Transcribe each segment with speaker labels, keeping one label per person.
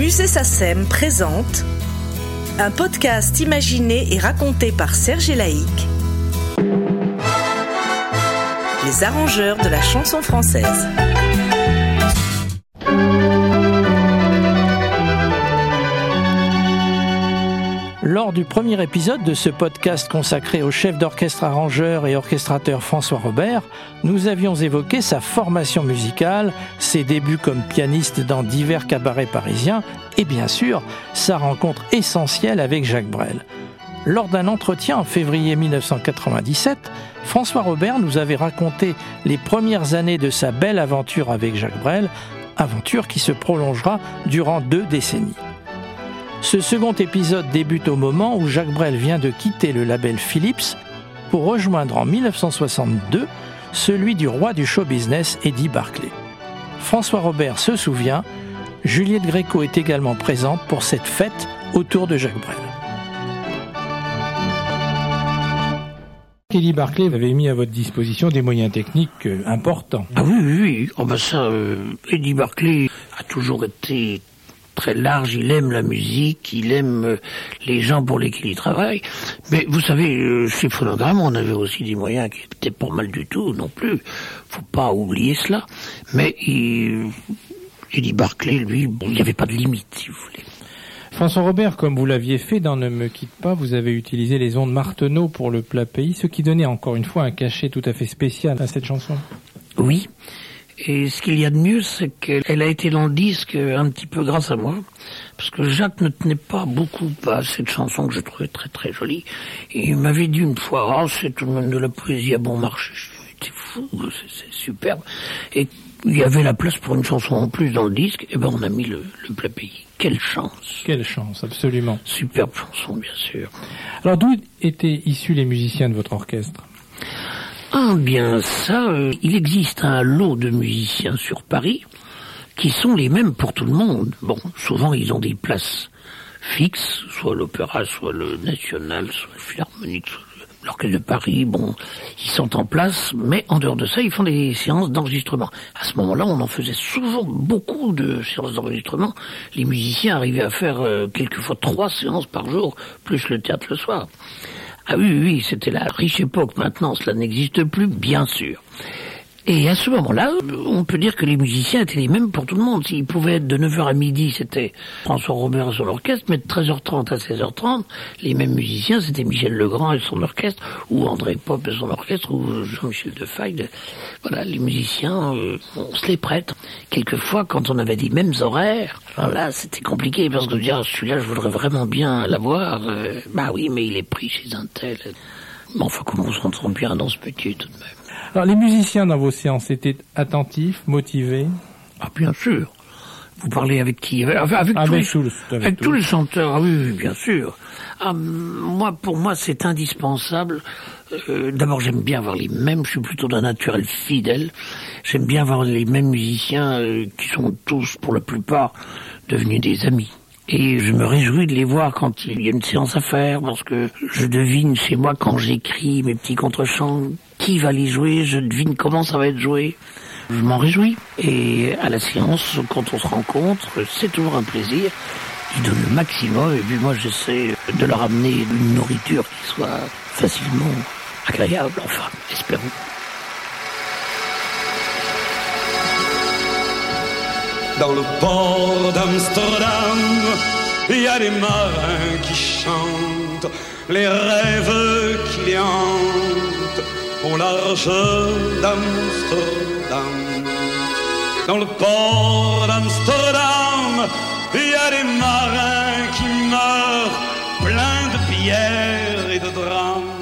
Speaker 1: musée SACEM présente un podcast imaginé et raconté par Serge Laïc, les arrangeurs de la chanson française.
Speaker 2: Lors du premier épisode de ce podcast consacré au chef d'orchestre arrangeur et orchestrateur François Robert, nous avions évoqué sa formation musicale, ses débuts comme pianiste dans divers cabarets parisiens et bien sûr sa rencontre essentielle avec Jacques Brel. Lors d'un entretien en février 1997, François Robert nous avait raconté les premières années de sa belle aventure avec Jacques Brel, aventure qui se prolongera durant deux décennies. Ce second épisode débute au moment où Jacques Brel vient de quitter le label Philips pour rejoindre en 1962 celui du roi du show business Eddie Barclay. François Robert se souvient, Juliette Gréco est également présente pour cette fête autour de Jacques Brel. Eddie Barclay avait mis à votre disposition des moyens techniques euh, importants.
Speaker 3: Ah oui, oui, oui. Oh ben ça, euh, Eddie Barclay a toujours été très large, il aime la musique, il aime euh, les gens pour lesquels il travaille. Mais vous savez, euh, chez Phonogramme, on avait aussi des moyens qui étaient pas mal du tout non plus. Faut pas oublier cela. Mais il, dit Barclay, lui, il n'y avait pas de limite, si vous voulez.
Speaker 2: François Robert, comme vous l'aviez fait dans Ne me quitte pas, vous avez utilisé les ondes Marteneau pour le plat pays, ce qui donnait encore une fois un cachet tout à fait spécial à cette chanson.
Speaker 3: Oui. Et ce qu'il y a de mieux, c'est qu'elle a été dans le disque un petit peu grâce à moi, parce que Jacques ne tenait pas beaucoup à cette chanson que je trouvais très très jolie. Et il m'avait dit une fois, oh, c'est tout de même de la poésie à bon marché. C'est fou, c'est superbe. Et il y avait la place pour une chanson en plus dans le disque, et ben on a mis le, le plat pays. Quelle chance
Speaker 2: Quelle chance, absolument.
Speaker 3: Superbe chanson, bien sûr.
Speaker 2: Alors d'où étaient issus les musiciens de votre orchestre?
Speaker 3: Ah bien ça, euh, il existe un lot de musiciens sur Paris qui sont les mêmes pour tout le monde. Bon, souvent ils ont des places fixes, soit l'opéra, soit le national, soit le philharmonique, l'orchestre de Paris, bon, ils sont en place, mais en dehors de ça, ils font des séances d'enregistrement. À ce moment-là, on en faisait souvent beaucoup de séances d'enregistrement. Les musiciens arrivaient à faire euh, quelquefois trois séances par jour, plus le théâtre le soir. Ah oui, oui, c'était la riche époque. Maintenant, cela n'existe plus, bien sûr. Et à ce moment-là, on peut dire que les musiciens étaient les mêmes pour tout le monde. S'ils pouvaient être de 9h à midi, c'était François Robert et son orchestre, mais de 13h30 à 16h30, les mêmes musiciens, c'était Michel Legrand et son orchestre, ou André Pop et son orchestre, ou Jean-Michel Defaille. Voilà, les musiciens, euh, on se les prête. Quelquefois, quand on avait des mêmes horaires, là, c'était compliqué, parce que dire, celui-là, je voudrais vraiment bien l'avoir. Euh, bah oui, mais il est pris chez un tel. Mais enfin, comment on s'entend bien dans ce métier, tout de même
Speaker 2: alors, les musiciens dans vos séances étaient attentifs, motivés
Speaker 3: Ah, bien sûr. Vous parlez avec qui Avec,
Speaker 2: avec,
Speaker 3: tous, les chanteurs, ah oui, bien sûr. Ah, moi, pour moi, c'est indispensable. Euh, d'abord, j'aime bien avoir les mêmes. Je suis plutôt d'un naturel fidèle. J'aime bien avoir les mêmes musiciens euh, qui sont tous, pour la plupart, devenus des amis. Et je me réjouis de les voir quand il y a une séance à faire, parce que je devine chez moi quand j'écris mes petits contrechants qui va les jouer, je devine comment ça va être joué. Je m'en réjouis. Et à la séance, quand on se rencontre, c'est toujours un plaisir. Ils donnent le maximum et puis moi j'essaie de leur amener une nourriture qui soit facilement agréable, enfin, espérons.
Speaker 4: Dans le port d'Amsterdam, il y a des marins qui chantent les rêves qui les hantent au large d'Amsterdam. Dans le port d'Amsterdam, il y a des marins qui meurent pleins de pierres et de drames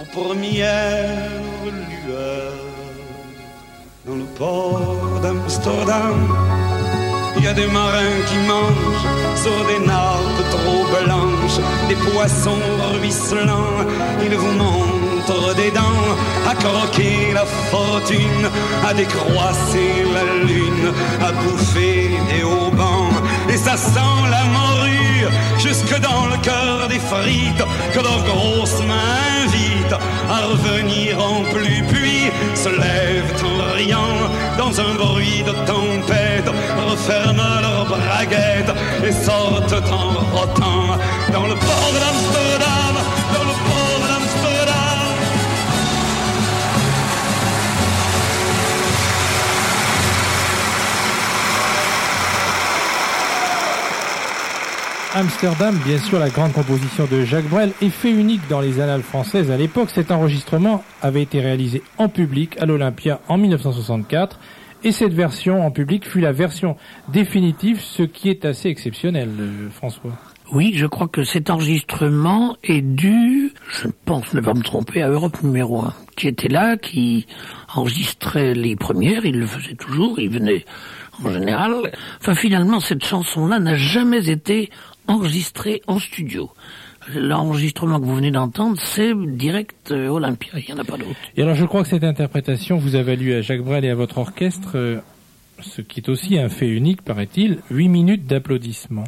Speaker 4: aux premières lueurs. Dans le port d'Amsterdam, il y a des marins qui mangent sur des nappes trop blanches, des poissons ruisselants, ils vous des dents, à croquer la fortune, à décroisser la lune, à bouffer des haubans. Et ça sent la morue jusque dans le cœur des frites que leurs grosses mains invitent à revenir en plus. Puis se lèvent en riant dans un bruit de tempête, referment leurs braguettes et sortent en rotant dans le port d'Amsterdam,
Speaker 2: Amsterdam, bien sûr, la grande composition de Jacques Brel, effet unique dans les annales françaises à l'époque. Cet enregistrement avait été réalisé en public à l'Olympia en 1964 et cette version en public fut la version définitive, ce qui est assez exceptionnel, euh, François.
Speaker 3: Oui, je crois que cet enregistrement est dû, je pense ne pas me tromper, à Europe numéro 1, qui était là, qui enregistrait les premières, il le faisait toujours, il venait en général. Enfin, finalement, cette chanson-là n'a jamais été enregistrée en studio. L'enregistrement que vous venez d'entendre, c'est direct euh, Olympia, il n'y en a pas d'autre.
Speaker 2: Et alors je crois que cette interprétation vous a valu à Jacques Brel et à votre orchestre, euh, ce qui est aussi un fait unique, paraît-il, 8 minutes d'applaudissements.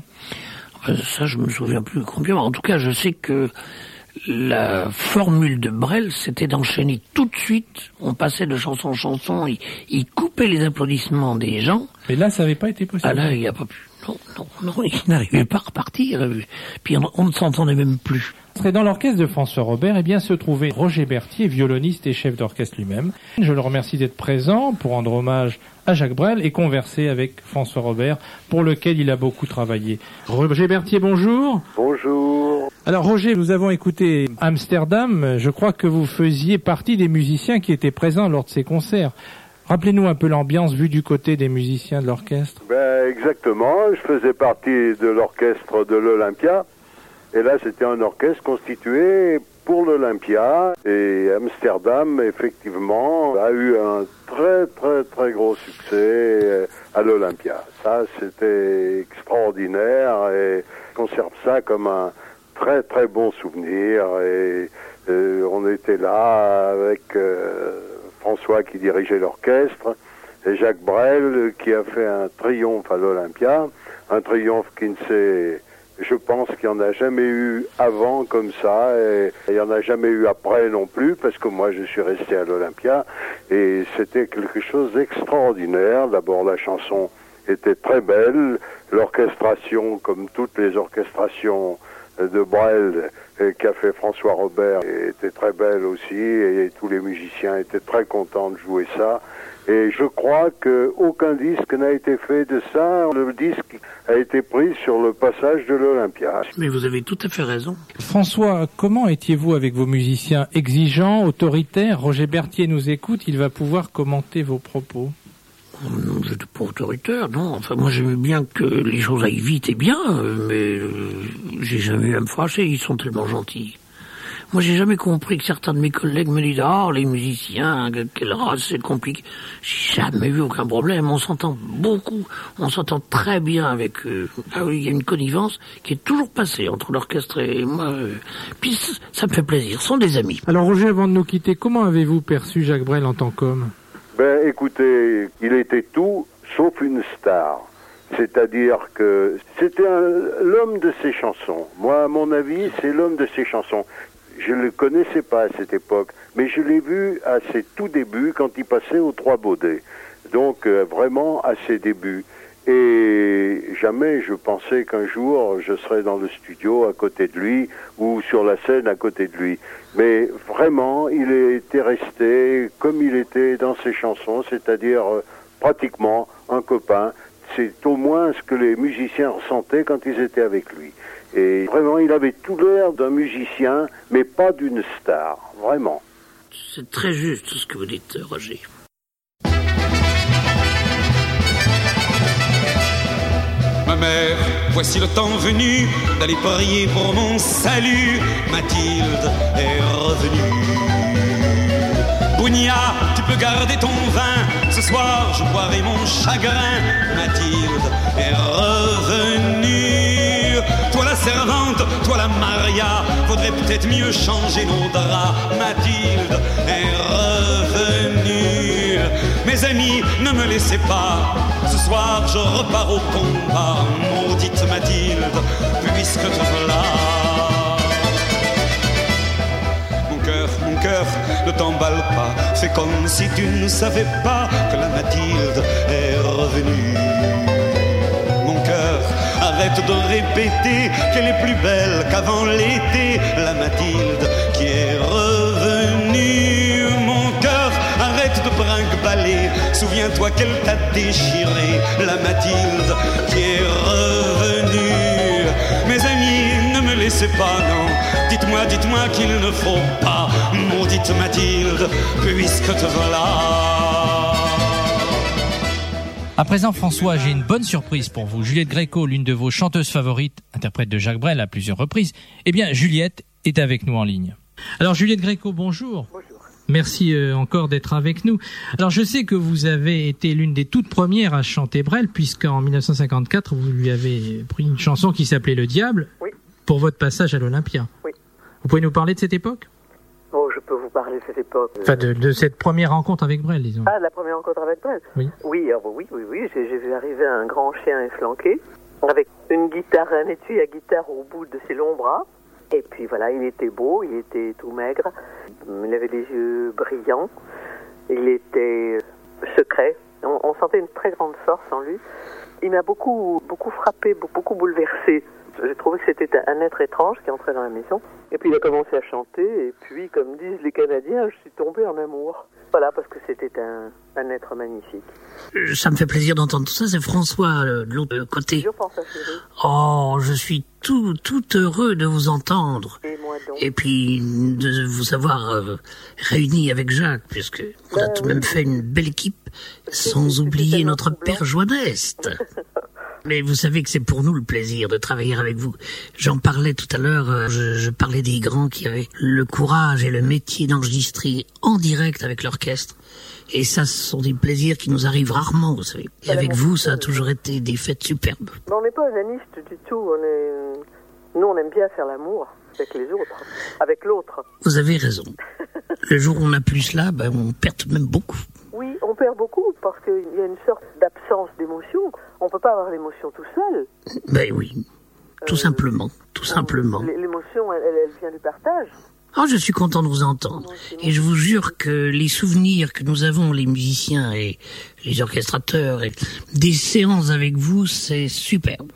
Speaker 3: Enfin, ça, je me souviens plus combien. En tout cas, je sais que la formule de Brel, c'était d'enchaîner tout de suite. On passait de chanson en chanson, il, il coupait les applaudissements des gens.
Speaker 2: Mais là, ça n'avait pas été possible.
Speaker 3: Ah là, il n'y a pas pu. Non, non, non, il n'arrivait pas à repartir. Puis on, on ne s'entendait même plus.
Speaker 2: Et dans l'orchestre de François Robert, eh bien, se trouvait Roger Berthier, violoniste et chef d'orchestre lui-même. Je le remercie d'être présent pour rendre hommage à Jacques Brel et converser avec François Robert, pour lequel il a beaucoup travaillé. Roger Berthier, bonjour.
Speaker 5: Bonjour.
Speaker 2: Alors Roger, nous avons écouté Amsterdam. Je crois que vous faisiez partie des musiciens qui étaient présents lors de ces concerts. Rappelez-nous un peu l'ambiance vue du côté des musiciens de l'orchestre.
Speaker 5: Ben, exactement, je faisais partie de l'orchestre de l'Olympia. Et là, c'était un orchestre constitué pour l'Olympia. Et Amsterdam, effectivement, a eu un très, très, très gros succès euh, à l'Olympia. Ça, c'était extraordinaire et conserve ça comme un très, très bon souvenir. Et euh, on était là avec euh, François qui dirigeait l'orchestre et Jacques Brel qui a fait un triomphe à l'Olympia. Un triomphe qui ne s'est je pense qu'il n'y en a jamais eu avant comme ça et il n'y en a jamais eu après non plus parce que moi je suis resté à l'Olympia et c'était quelque chose d'extraordinaire. D'abord la chanson était très belle, l'orchestration comme toutes les orchestrations de Brel qu'a fait François Robert était très belle aussi et tous les musiciens étaient très contents de jouer ça. Et je crois qu'aucun disque n'a été fait de ça. Le disque a été pris sur le passage de l'Olympia.
Speaker 3: Mais vous avez tout à fait raison.
Speaker 2: François, comment étiez-vous avec vos musiciens Exigeants, autoritaires? Roger Berthier nous écoute, il va pouvoir commenter vos propos.
Speaker 3: Non, j'étais pas autoritaire, non. Enfin, moi, j'aimais bien que les choses aillent vite et bien, mais euh, j'ai jamais eu à me fâcher. Ils sont tellement gentils. Moi, j'ai jamais compris que certains de mes collègues me disent Ah, les musiciens, quelle race, c'est compliqué. J'ai jamais vu aucun problème. On s'entend beaucoup. On s'entend très bien avec eux. Ah oui, il y a une connivence qui est toujours passée entre l'orchestre et moi. Puis ça me fait plaisir. Ce sont des amis.
Speaker 2: Alors, Roger, avant de nous quitter, comment avez-vous perçu Jacques Brel en tant qu'homme?
Speaker 5: Ben, écoutez, il était tout sauf une star. C'est-à-dire que c'était l'homme de ses chansons. Moi, à mon avis, c'est l'homme de ses chansons. Je ne le connaissais pas à cette époque, mais je l'ai vu à ses tout débuts quand il passait aux Trois Baudets. Donc euh, vraiment à ses débuts. Et jamais je pensais qu'un jour je serais dans le studio à côté de lui ou sur la scène à côté de lui. Mais vraiment, il était resté comme il était dans ses chansons, c'est-à-dire euh, pratiquement un copain. C'est au moins ce que les musiciens ressentaient quand ils étaient avec lui. Et vraiment, il avait tout l'air d'un musicien, mais pas d'une star, vraiment.
Speaker 3: C'est très juste ce que vous dites, Roger.
Speaker 4: Mère, voici le temps venu d'aller prier pour mon salut. Mathilde est revenue. Bounia, tu peux garder ton vin. Ce soir, je boirai mon chagrin. Mathilde est revenue. Servante, toi la Maria, faudrait peut-être mieux changer nos draps. Mathilde est revenue. Mes amis, ne me laissez pas. Ce soir, je repars au combat. Maudite Mathilde, puisque te voilà. Mon cœur, mon cœur, ne t'emballe pas. Fais comme si tu ne savais pas que la Mathilde est revenue. Arrête de répéter qu'elle est plus belle qu'avant l'été, la Mathilde qui est revenue. Mon cœur arrête de brinque-baller, souviens-toi qu'elle t'a déchiré, la Mathilde qui est revenue. Mes amis, ne me laissez pas, non, dites-moi, dites-moi qu'il ne faut pas, maudite Mathilde, puisque te voilà.
Speaker 2: À présent, François, j'ai une bonne surprise pour vous. Juliette Gréco, l'une de vos chanteuses favorites, interprète de Jacques Brel à plusieurs reprises. Eh bien, Juliette est avec nous en ligne. Alors, Juliette Gréco, bonjour.
Speaker 6: Bonjour.
Speaker 2: Merci euh, encore d'être avec nous. Alors, je sais que vous avez été l'une des toutes premières à chanter Brel, puisqu'en 1954, vous lui avez pris une chanson qui s'appelait Le Diable
Speaker 6: Oui.
Speaker 2: pour votre passage à l'Olympia.
Speaker 6: Oui.
Speaker 2: Vous pouvez nous parler de cette époque?
Speaker 6: Peux vous parler de cette époque.
Speaker 2: Enfin, de, de cette première rencontre avec Brel, disons.
Speaker 6: Ah, la première rencontre avec Brel
Speaker 2: Oui.
Speaker 6: Oui, ah, bah oui, oui, oui. J'ai vu arriver un grand chien efflanqué avec une guitare, un étui à guitare au bout de ses longs bras. Et puis voilà, il était beau, il était tout maigre, il avait des yeux brillants, il était secret. On, on sentait une très grande force en lui. Il m'a beaucoup, beaucoup frappé, be- beaucoup bouleversé. J'ai trouvé que c'était un, être étrange qui entrait dans la maison. Et puis il a commencé à chanter, et puis, comme disent les Canadiens, je suis tombé en amour. Voilà, parce que c'était un, un être magnifique.
Speaker 3: Euh, Ça me fait plaisir d'entendre tout ça. C'est François euh, de l'autre côté.
Speaker 6: Je pense à chérie.
Speaker 3: Oh, je suis tout, tout heureux de vous entendre.
Speaker 6: Et moi donc.
Speaker 3: Et puis de vous avoir euh, réunis avec Jacques, puisque on a
Speaker 6: Ben
Speaker 3: tout de
Speaker 6: oui.
Speaker 3: même fait une belle équipe, sans oublier notre père Joanneste. Mais vous savez que c'est pour nous le plaisir de travailler avec vous. J'en parlais tout à l'heure, euh, je, je parlais des grands qui avaient le courage et le métier d'enregistrer en direct avec l'orchestre. Et ça, ce sont des plaisirs qui nous arrivent rarement, vous savez. Et avec vous, ça a toujours été des fêtes superbes.
Speaker 6: Mais on n'est pas onaniste du tout. On est... Nous, on aime bien faire l'amour avec les autres, avec l'autre.
Speaker 3: Vous avez raison. Le jour où on n'a plus cela, ben, on perd tout de même beaucoup.
Speaker 6: Oui, on perd beaucoup parce qu'il y a une sorte d'absence d'émotion. On peut pas avoir l'émotion tout seul.
Speaker 3: Ben oui, tout
Speaker 6: Euh,
Speaker 3: simplement, tout simplement.
Speaker 6: L'émotion, elle, vient du partage.
Speaker 3: Oh, je suis content de vous entendre. Et je vous jure que les souvenirs que nous avons, les musiciens et les orchestrateurs, et des séances avec vous, c'est superbe.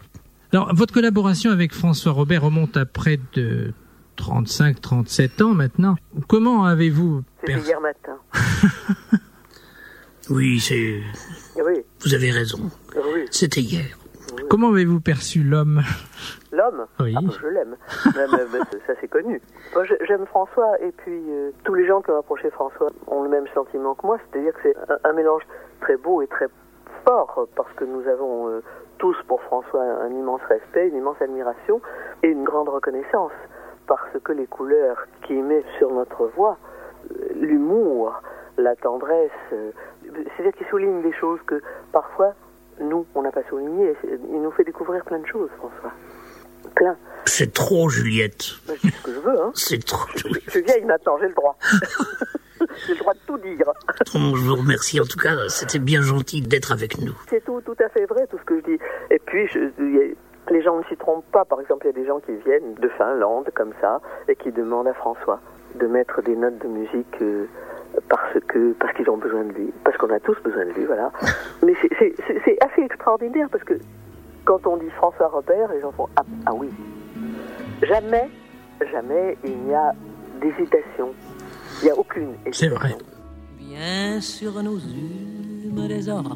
Speaker 2: Alors, votre collaboration avec François Robert remonte à près de 35-37 ans maintenant. Comment avez-vous...
Speaker 6: C'était hier matin.
Speaker 3: Oui, c'est,
Speaker 6: Oui,
Speaker 3: vous avez raison.
Speaker 6: oui.
Speaker 3: C'était hier.
Speaker 2: Comment avez-vous perçu l'homme?
Speaker 6: L'homme?
Speaker 2: Oui.
Speaker 6: Ah, je l'aime. Ça, c'est connu. Moi, j'aime François, et puis euh, tous les gens qui ont approché François ont le même sentiment que moi, c'est-à-dire que c'est un, un mélange très beau et très fort, parce que nous avons euh, tous pour François un, immense respect, une immense admiration et une grande reconnaissance, parce que les couleurs qu'il met sur notre voix, euh, l'humour, la tendresse, c'est-à-dire qu'il souligne des choses que parfois nous, on n'a pas souligné. Il nous fait découvrir plein de choses, François. Plein.
Speaker 3: C'est trop, Juliette.
Speaker 6: Je dis ce que je veux, hein.
Speaker 3: C'est trop, Juliette.
Speaker 6: Je suis vieille maintenant, j'ai le droit. j'ai le droit de tout dire.
Speaker 3: Oh, je vous remercie. En tout cas, c'était bien gentil d'être avec nous.
Speaker 6: C'est tout, tout à fait vrai, tout ce que je dis. Et puis, je- les gens ne s'y trompent pas. Par exemple, il y a des gens qui viennent de Finlande, comme ça, et qui demandent à François de mettre des notes de musique euh, parce que parce qu'ils ont besoin de lui. Parce qu'on a tous besoin de lui, voilà. Mais c'est- assez extraordinaire, parce que quand on dit François Robert, les gens font Ah, ah oui. Jamais, jamais il n'y a d'hésitation. Il n'y a aucune
Speaker 2: C'est vrai.
Speaker 7: Bien sur nous humes des orages.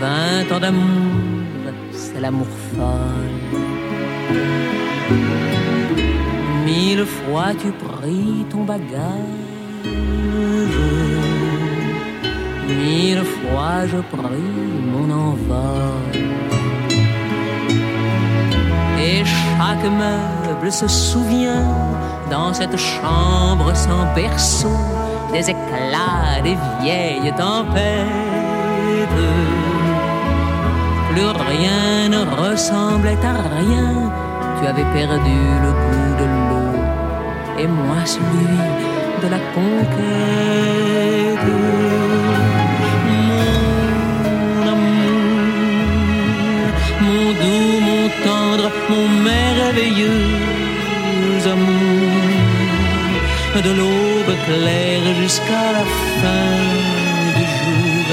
Speaker 7: Vingt ans d'amour, c'est l'amour folle. Mille fois tu pris ton bagage. Mille fois je pris mon envol. Et chaque meuble se souvient dans cette chambre sans berceau des éclats des vieilles tempêtes. Plus rien ne ressemblait à rien. Tu avais perdu le goût et moi celui de la conquête. Mon amour, mon doux, mon tendre, mon merveilleux amour. De l'aube claire jusqu'à la fin du jour,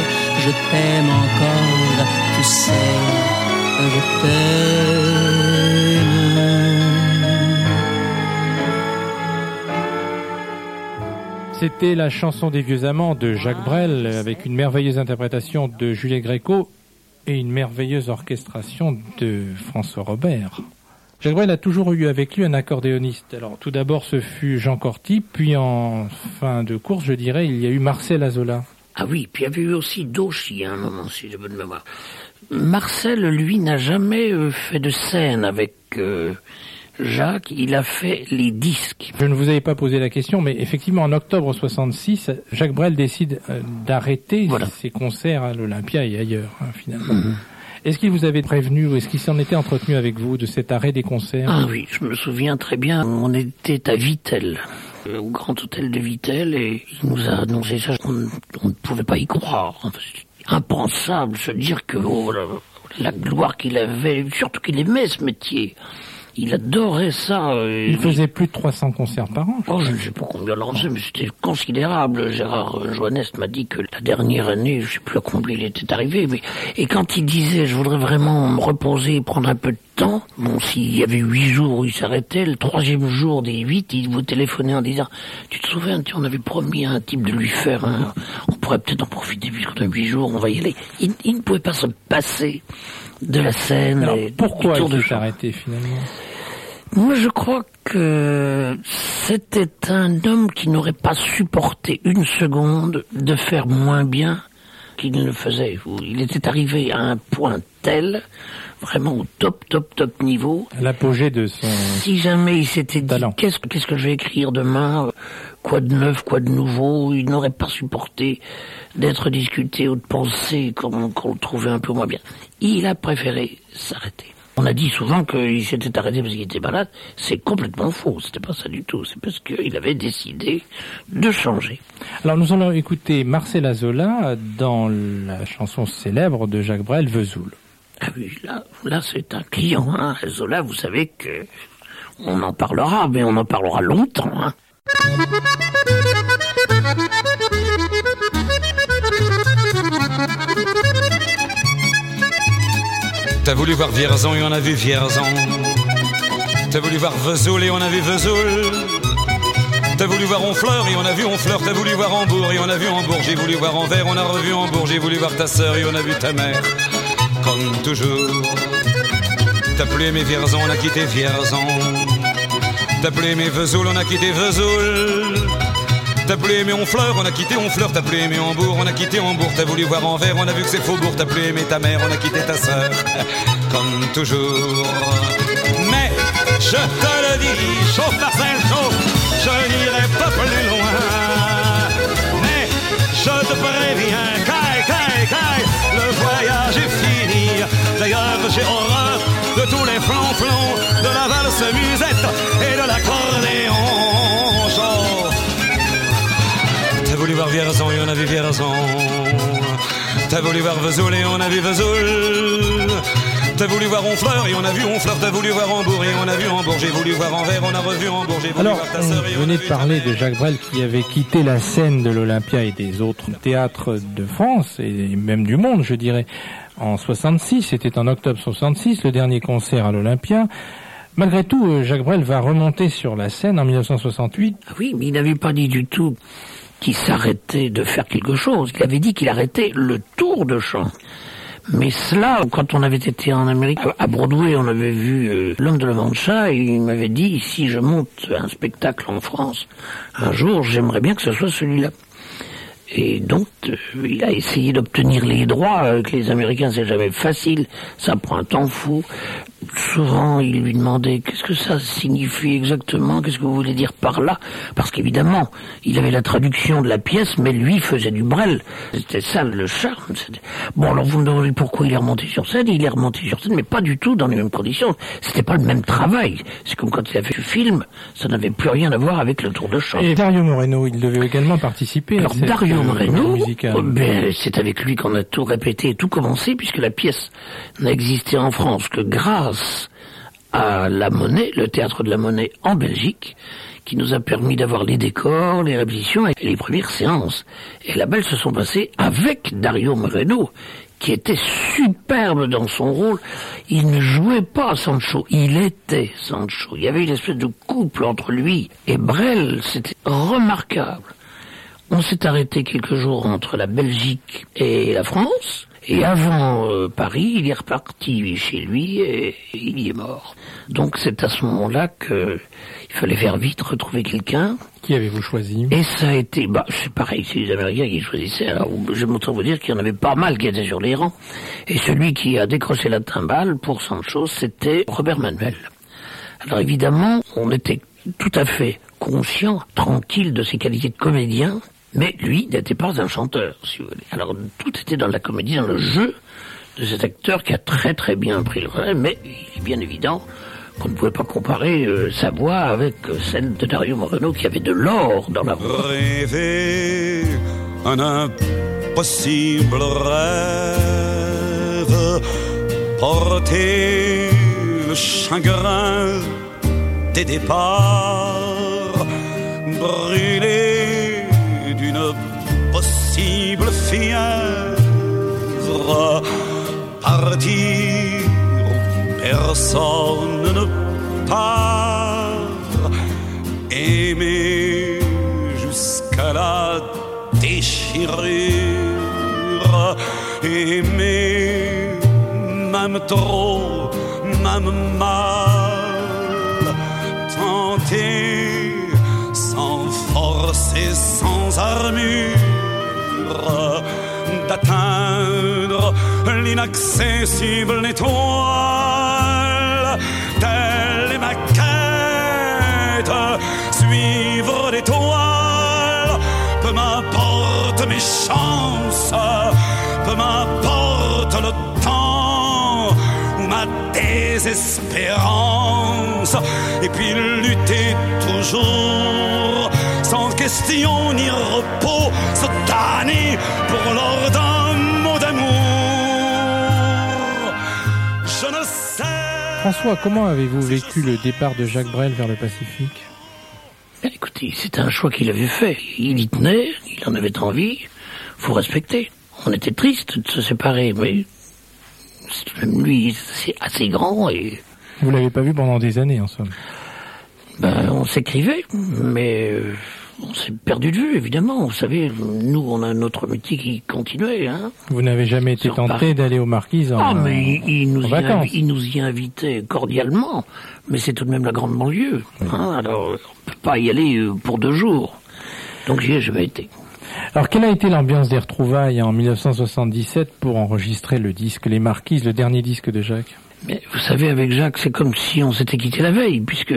Speaker 7: je t'aime encore tu sais je t'aime.
Speaker 2: C'était la chanson des vieux amants de Jacques Brel avec une merveilleuse interprétation de Juliette Gréco et une merveilleuse orchestration de François Robert. Jacques Brel a toujours eu avec lui un accordéoniste. Alors tout d'abord ce fut Jean Corty, puis en fin de course je dirais il y a eu Marcel Azola.
Speaker 3: Ah oui, puis il y avait eu aussi Dauchy à un moment, si j'ai bonne mémoire. Marcel, lui, n'a jamais euh, fait de scène avec euh, Jacques, il a fait les disques.
Speaker 2: Je ne vous avais pas posé la question, mais effectivement, en octobre 66, Jacques Brel décide euh, d'arrêter
Speaker 3: Voilà.
Speaker 2: ses concerts à l'Olympia et ailleurs, hein, finalement.
Speaker 3: Mhm.
Speaker 2: Est-ce qu'il vous avait prévenu ou est-ce qu'il s'en était entretenu avec vous de cet arrêt des concerts?
Speaker 3: Ah oui, je me souviens très bien, on était à Vitel, euh, au grand hôtel de Vitel, et il nous a annoncé ça, on, on ne pouvait pas y croire. Impensable, se dire que oh, la, la gloire qu'il avait, surtout qu'il aimait ce métier. Il adorait ça. euh,
Speaker 2: Il faisait plus de 300 concerts par an. je
Speaker 3: Oh, je ne sais pas combien faisait, mais c'était considérable. Gérard euh, Joannès m'a dit que la dernière année, je sais plus à combien il était arrivé, mais et quand il disait je voudrais vraiment me reposer, prendre un peu de temps, bon, s'il y avait huit jours où il s'arrêtait, le troisième jour des huit, il vous téléphonait en disant tu te souviens, tu, on avait promis à un type de lui faire un, on pourrait peut-être en profiter puisqu'on a huit jours, on va y aller. Il, il ne pouvait pas se passer de la scène.
Speaker 2: Alors,
Speaker 3: et
Speaker 2: pourquoi il s'est arrêté finalement?
Speaker 3: Moi, je crois que c'était un homme qui n'aurait pas supporté une seconde de faire moins bien qu'il ne le faisait. Il était arrivé à un point tel, vraiment au top, top, top niveau.
Speaker 2: À l'apogée de son...
Speaker 3: Si jamais il s'était dit, qu'est-ce, qu'est-ce que je vais écrire demain? Quoi de neuf, quoi de nouveau? Il n'aurait pas supporté d'être discuté ou de penser qu'on, qu'on le trouvait un peu moins bien. Il a préféré s'arrêter. On a dit souvent qu'il s'était arrêté parce qu'il était malade. C'est complètement faux. C'était pas ça du tout. C'est parce qu'il avait décidé de changer.
Speaker 2: Alors nous allons écouter Marcel Azola dans la chanson célèbre de Jacques Brel, Vesoul.
Speaker 3: Ah oui, là, là c'est un client. Hein. Zola, vous savez que on en parlera, mais on en parlera longtemps. Hein.
Speaker 4: T'as voulu voir Vierzon et on a vu Vierzon. T'as voulu voir Vesoul et on a vu Vesoul. T'as voulu voir Honfleur et on a vu Honfleur. T'as voulu voir Hambourg et on a vu Hambourg. J'ai voulu voir Anvers, on a revu Hambourg. J'ai voulu voir ta sœur et on a vu ta mère. Comme toujours. T'as plus aimé Vierzon, on a quitté Vierzon. T'as plus aimé Vesoul, on a quitté Vesoul. T'as plus aimé Honfleur, on a quitté Honfleur. T'as plus aimé Hambourg, on a quitté Hambourg. T'as voulu voir Anvers, on a vu que c'est Faubourg. T'as plus aimé ta mère, on a quitté ta sœur. Comme toujours. Mais je te le dis, chauffe Marcel, chauffe. Je n'irai pas plus loin. Mais je te préviens, caille, caille, caille. Le voyage est fini. D'ailleurs, j'ai horreur de tous les flonflons, de la valse musette et de l'accordéon. Voir Vierzon et on a vu Vierzon. T'as voulu voir Vesoul et on a vu Vesoul. T'as voulu voir Honfleur et on a vu Honfleur. T'as voulu voir Hambourg et on a vu Hambourg. J'ai voulu voir Anvers, on a revu Hambourg. J'ai voulu
Speaker 2: Alors,
Speaker 4: voir ta sœur et
Speaker 2: on
Speaker 4: vu
Speaker 2: de parler de Jacques Brel qui avait quitté la scène de l'Olympia et des autres théâtres de France et même du monde, je dirais, en 66. C'était en octobre 66, le dernier concert à l'Olympia. Malgré tout, euh, Jacques Brel va remonter sur la scène en 1968.
Speaker 3: Ah oui, mais il n'avait pas dit du tout qu'il s'arrêtait de faire quelque chose. Il avait dit qu'il arrêtait le tour de chant. Mais cela, quand on avait été en Amérique, à Broadway, on avait vu euh, L'homme de la Mancha, et il m'avait dit, si je monte un spectacle en France, un jour, j'aimerais bien que ce soit celui-là. Et donc, euh, il a essayé d'obtenir les droits avec les Américains, c'est jamais facile, ça prend un temps fou. Souvent, il lui demandait qu'est-ce que ça signifie exactement, qu'est-ce que vous voulez dire par là, parce qu'évidemment, il avait la traduction de la pièce, mais lui faisait du brel. C'était ça le charme. Bon, alors vous me demandez pourquoi il est remonté sur scène, il est remonté sur scène, mais pas du tout dans les mêmes conditions. C'était pas le même travail. C'est comme quand il a fait le film, ça n'avait plus rien à voir avec le tour de chant.
Speaker 2: Et Dario Moreno, il devait également participer
Speaker 3: Alors
Speaker 2: à cette
Speaker 3: Dario
Speaker 2: euh,
Speaker 3: Moreno, euh, ben, c'est avec lui qu'on a tout répété et tout commencé, puisque la pièce n'a existé en France que grâce à la Monnaie, le théâtre de la Monnaie en Belgique, qui nous a permis d'avoir les décors, les répétitions et les premières séances. Et là-bas, elles se sont passées avec Dario Moreno, qui était superbe dans son rôle. Il ne jouait pas Sancho, il était Sancho. Il y avait une espèce de couple entre lui et Brel, c'était remarquable. On s'est arrêté quelques jours entre la Belgique et la France. Et avant euh, Paris, il est reparti chez lui et il y est mort. Donc c'est à ce moment-là que il fallait faire vite retrouver quelqu'un.
Speaker 2: Qui avez-vous choisi?
Speaker 3: Et ça a été, bah c'est pareil, c'est les Américains qui choisissaient. Alors je m'entends vous dire qu'il y en avait pas mal qui étaient sur les rangs. Et celui qui a décroché la timbale pour Sancho, c'était Robert Manuel. Alors évidemment, on était tout à fait conscient, tranquille de ses qualités de comédien, mais lui n'était pas un chanteur, si vous voulez. Alors tout était dans la comédie, dans le jeu de cet acteur qui a très très bien pris le relais, mais il est bien évident qu'on ne pouvait pas comparer euh, sa voix avec euh, celle de Dario Moreno qui avait de l'or dans la voix.
Speaker 4: Rêver un impossible rêve, porter le chagrin des départs, brûler possible fièvre, partir personne ne part, aimer jusqu'à la déchirure, aimer même trop, même mal, tenter sans force et sans armure d'atteindre l'inaccessible étoile. Telle est ma quête, suivre l'étoile. Peu m'importe mes chances, peu m'importe le temps ou ma désespérance. Et puis lutter toujours, question ni repos, se tanner pour l'ordre d'un mot d'amour. Je ne sais.
Speaker 2: François, comment avez-vous vécu le départ de Jacques Brel vers le Pacifique?
Speaker 3: Ben, écoutez, c'était un choix qu'il avait fait. Il y tenait, il en avait envie, faut respecter. On était triste de se séparer, mais même lui, c'est assez grand et
Speaker 2: Vous l'avez pas vu pendant des années, en somme?
Speaker 3: ben, on s'écrivait, mais euh, on s'est perdu de vue, évidemment. Vous savez, nous, on a notre métier qui continuait, hein.
Speaker 2: Vous n'avez jamais été
Speaker 3: Sur
Speaker 2: tenté d'aller aux Marquises en,
Speaker 3: Ah, mais il, il nous
Speaker 2: en
Speaker 3: y a,
Speaker 2: vacances.
Speaker 3: il nous y invitait cordialement, mais c'est tout de même la grande banlieue. Hein, alors, on peut pas y aller euh, pour deux jours. Donc j'y ai jamais été.
Speaker 2: Alors, quelle a été l'ambiance des retrouvailles en 1977 pour enregistrer le disque Les Marquises, le dernier disque de Jacques?
Speaker 3: Mais vous savez, avec Jacques, c'est comme si on s'était quitté la veille, puisque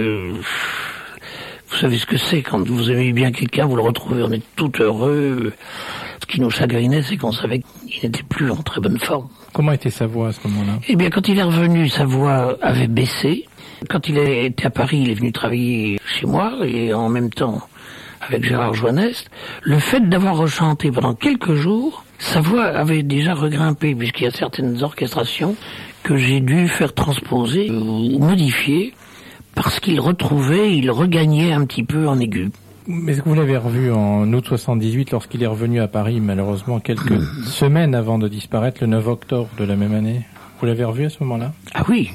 Speaker 3: savez ce que c'est quand vous aimez bien quelqu'un, vous le retrouvez, on est tout heureux. Ce qui nous chagrinait, c'est qu'on savait qu'il n'était plus en très bonne forme.
Speaker 2: Comment était sa voix à ce moment-là?
Speaker 3: Eh bien, quand il est revenu, sa voix avait baissé. Quand il était à Paris, il est venu travailler chez moi et en même temps avec Gérard Joannest. Le fait d'avoir rechanté pendant quelques jours, sa voix avait déjà regrimpé puisqu'il y a certaines orchestrations que j'ai dû faire transposer ou modifier parce qu'il retrouvait, il regagnait un petit peu en aigu.
Speaker 2: Mais est-ce que vous l'avez revu en août 78 lorsqu'il est revenu à Paris, malheureusement quelques semaines avant de disparaître, le 9 octobre de la même année? Vous l'avez revu à ce moment-là?
Speaker 3: Ah oui,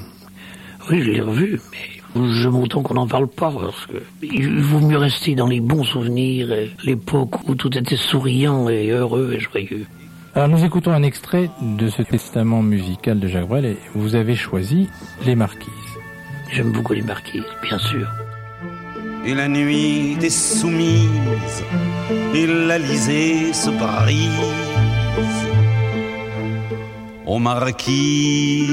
Speaker 3: oui, je l'ai revu, mais j'aime autant qu'on n'en parle pas, parce que il vaut mieux rester dans les bons souvenirs, l'époque où tout était souriant et heureux et joyeux.
Speaker 2: Alors nous écoutons un extrait de ce testament musical de Jacques Brel et vous avez choisi Les Marquises.
Speaker 3: J'aime beaucoup les marquises, bien sûr.
Speaker 4: Et la nuit des soumises et l'Alizé se brise aux marquises.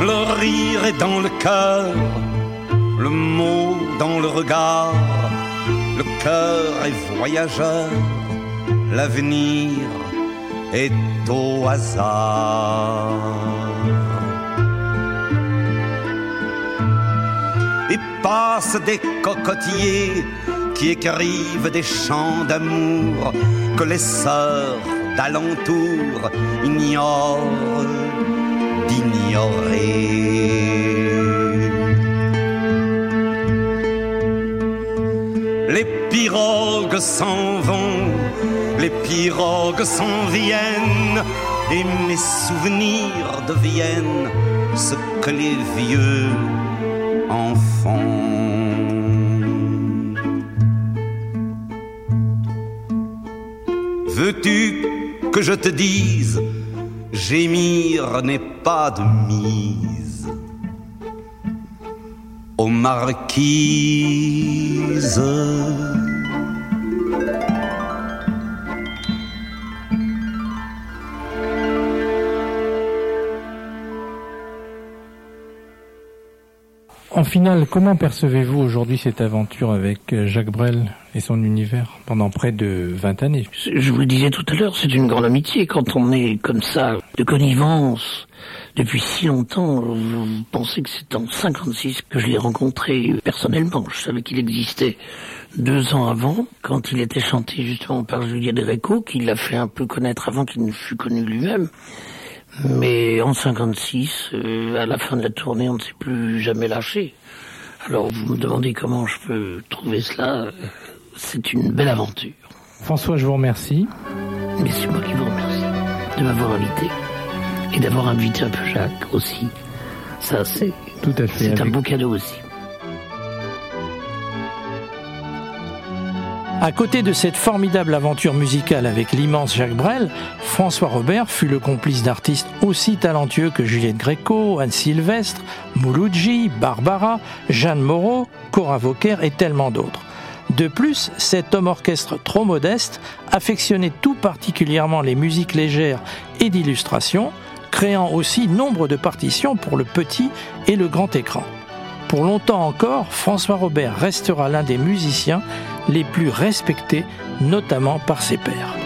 Speaker 4: Le rire est dans le cœur, le mot dans le regard, le cœur est voyageur, l'avenir est au hasard. et passent des cocotiers qui écrivent des chants d'amour que les sœurs d'alentour ignorent d'ignorer. Les pirogues s'en vont, les pirogues s'en viennent, et mes souvenirs deviennent ce que les vieux en font. Veux-tu que je te dise, gémir n'est pas de mise aux marquises.
Speaker 2: En finale, comment percevez-vous aujourd'hui cette aventure avec euh, Jacques Brel et son univers pendant près de 20 années?
Speaker 3: Je vous le disais tout à l'heure, c'est une grande amitié quand on est comme ça, de connivence, depuis si longtemps. Vous pensez que c'est en 56 que je l'ai rencontré personnellement. Je savais qu'il existait deux ans avant, quand il était chanté justement par Julien Gréco, qui l'a fait un peu connaître avant qu'il ne fût connu lui-même. Mais en 56, euh, à la fin de la tournée, on ne s'est plus jamais lâché. Alors vous me demandez comment je peux trouver cela. euh, C'est une belle aventure.
Speaker 2: François, je vous remercie.
Speaker 3: Mais c'est moi qui vous remercie de m'avoir invité et d'avoir invité un peu Jacques aussi. Ça, c'est
Speaker 2: Tout à fait.
Speaker 3: c'est un beau cadeau aussi.
Speaker 2: À côté de cette formidable aventure musicale avec l'immense Jacques Brel, François Robert fut le complice d'artistes aussi talentueux que Juliette Gréco, Anne Sylvestre, Mouloudji, Barbara, Jeanne Moreau, Cora Vauquer et tellement d'autres. De plus, cet homme orchestre trop modeste affectionnait tout particulièrement les musiques légères et d'illustration, créant aussi nombre de partitions pour le petit et le grand écran. Pour longtemps encore, François Robert restera l'un des musiciens les plus respectés, notamment par ses pairs.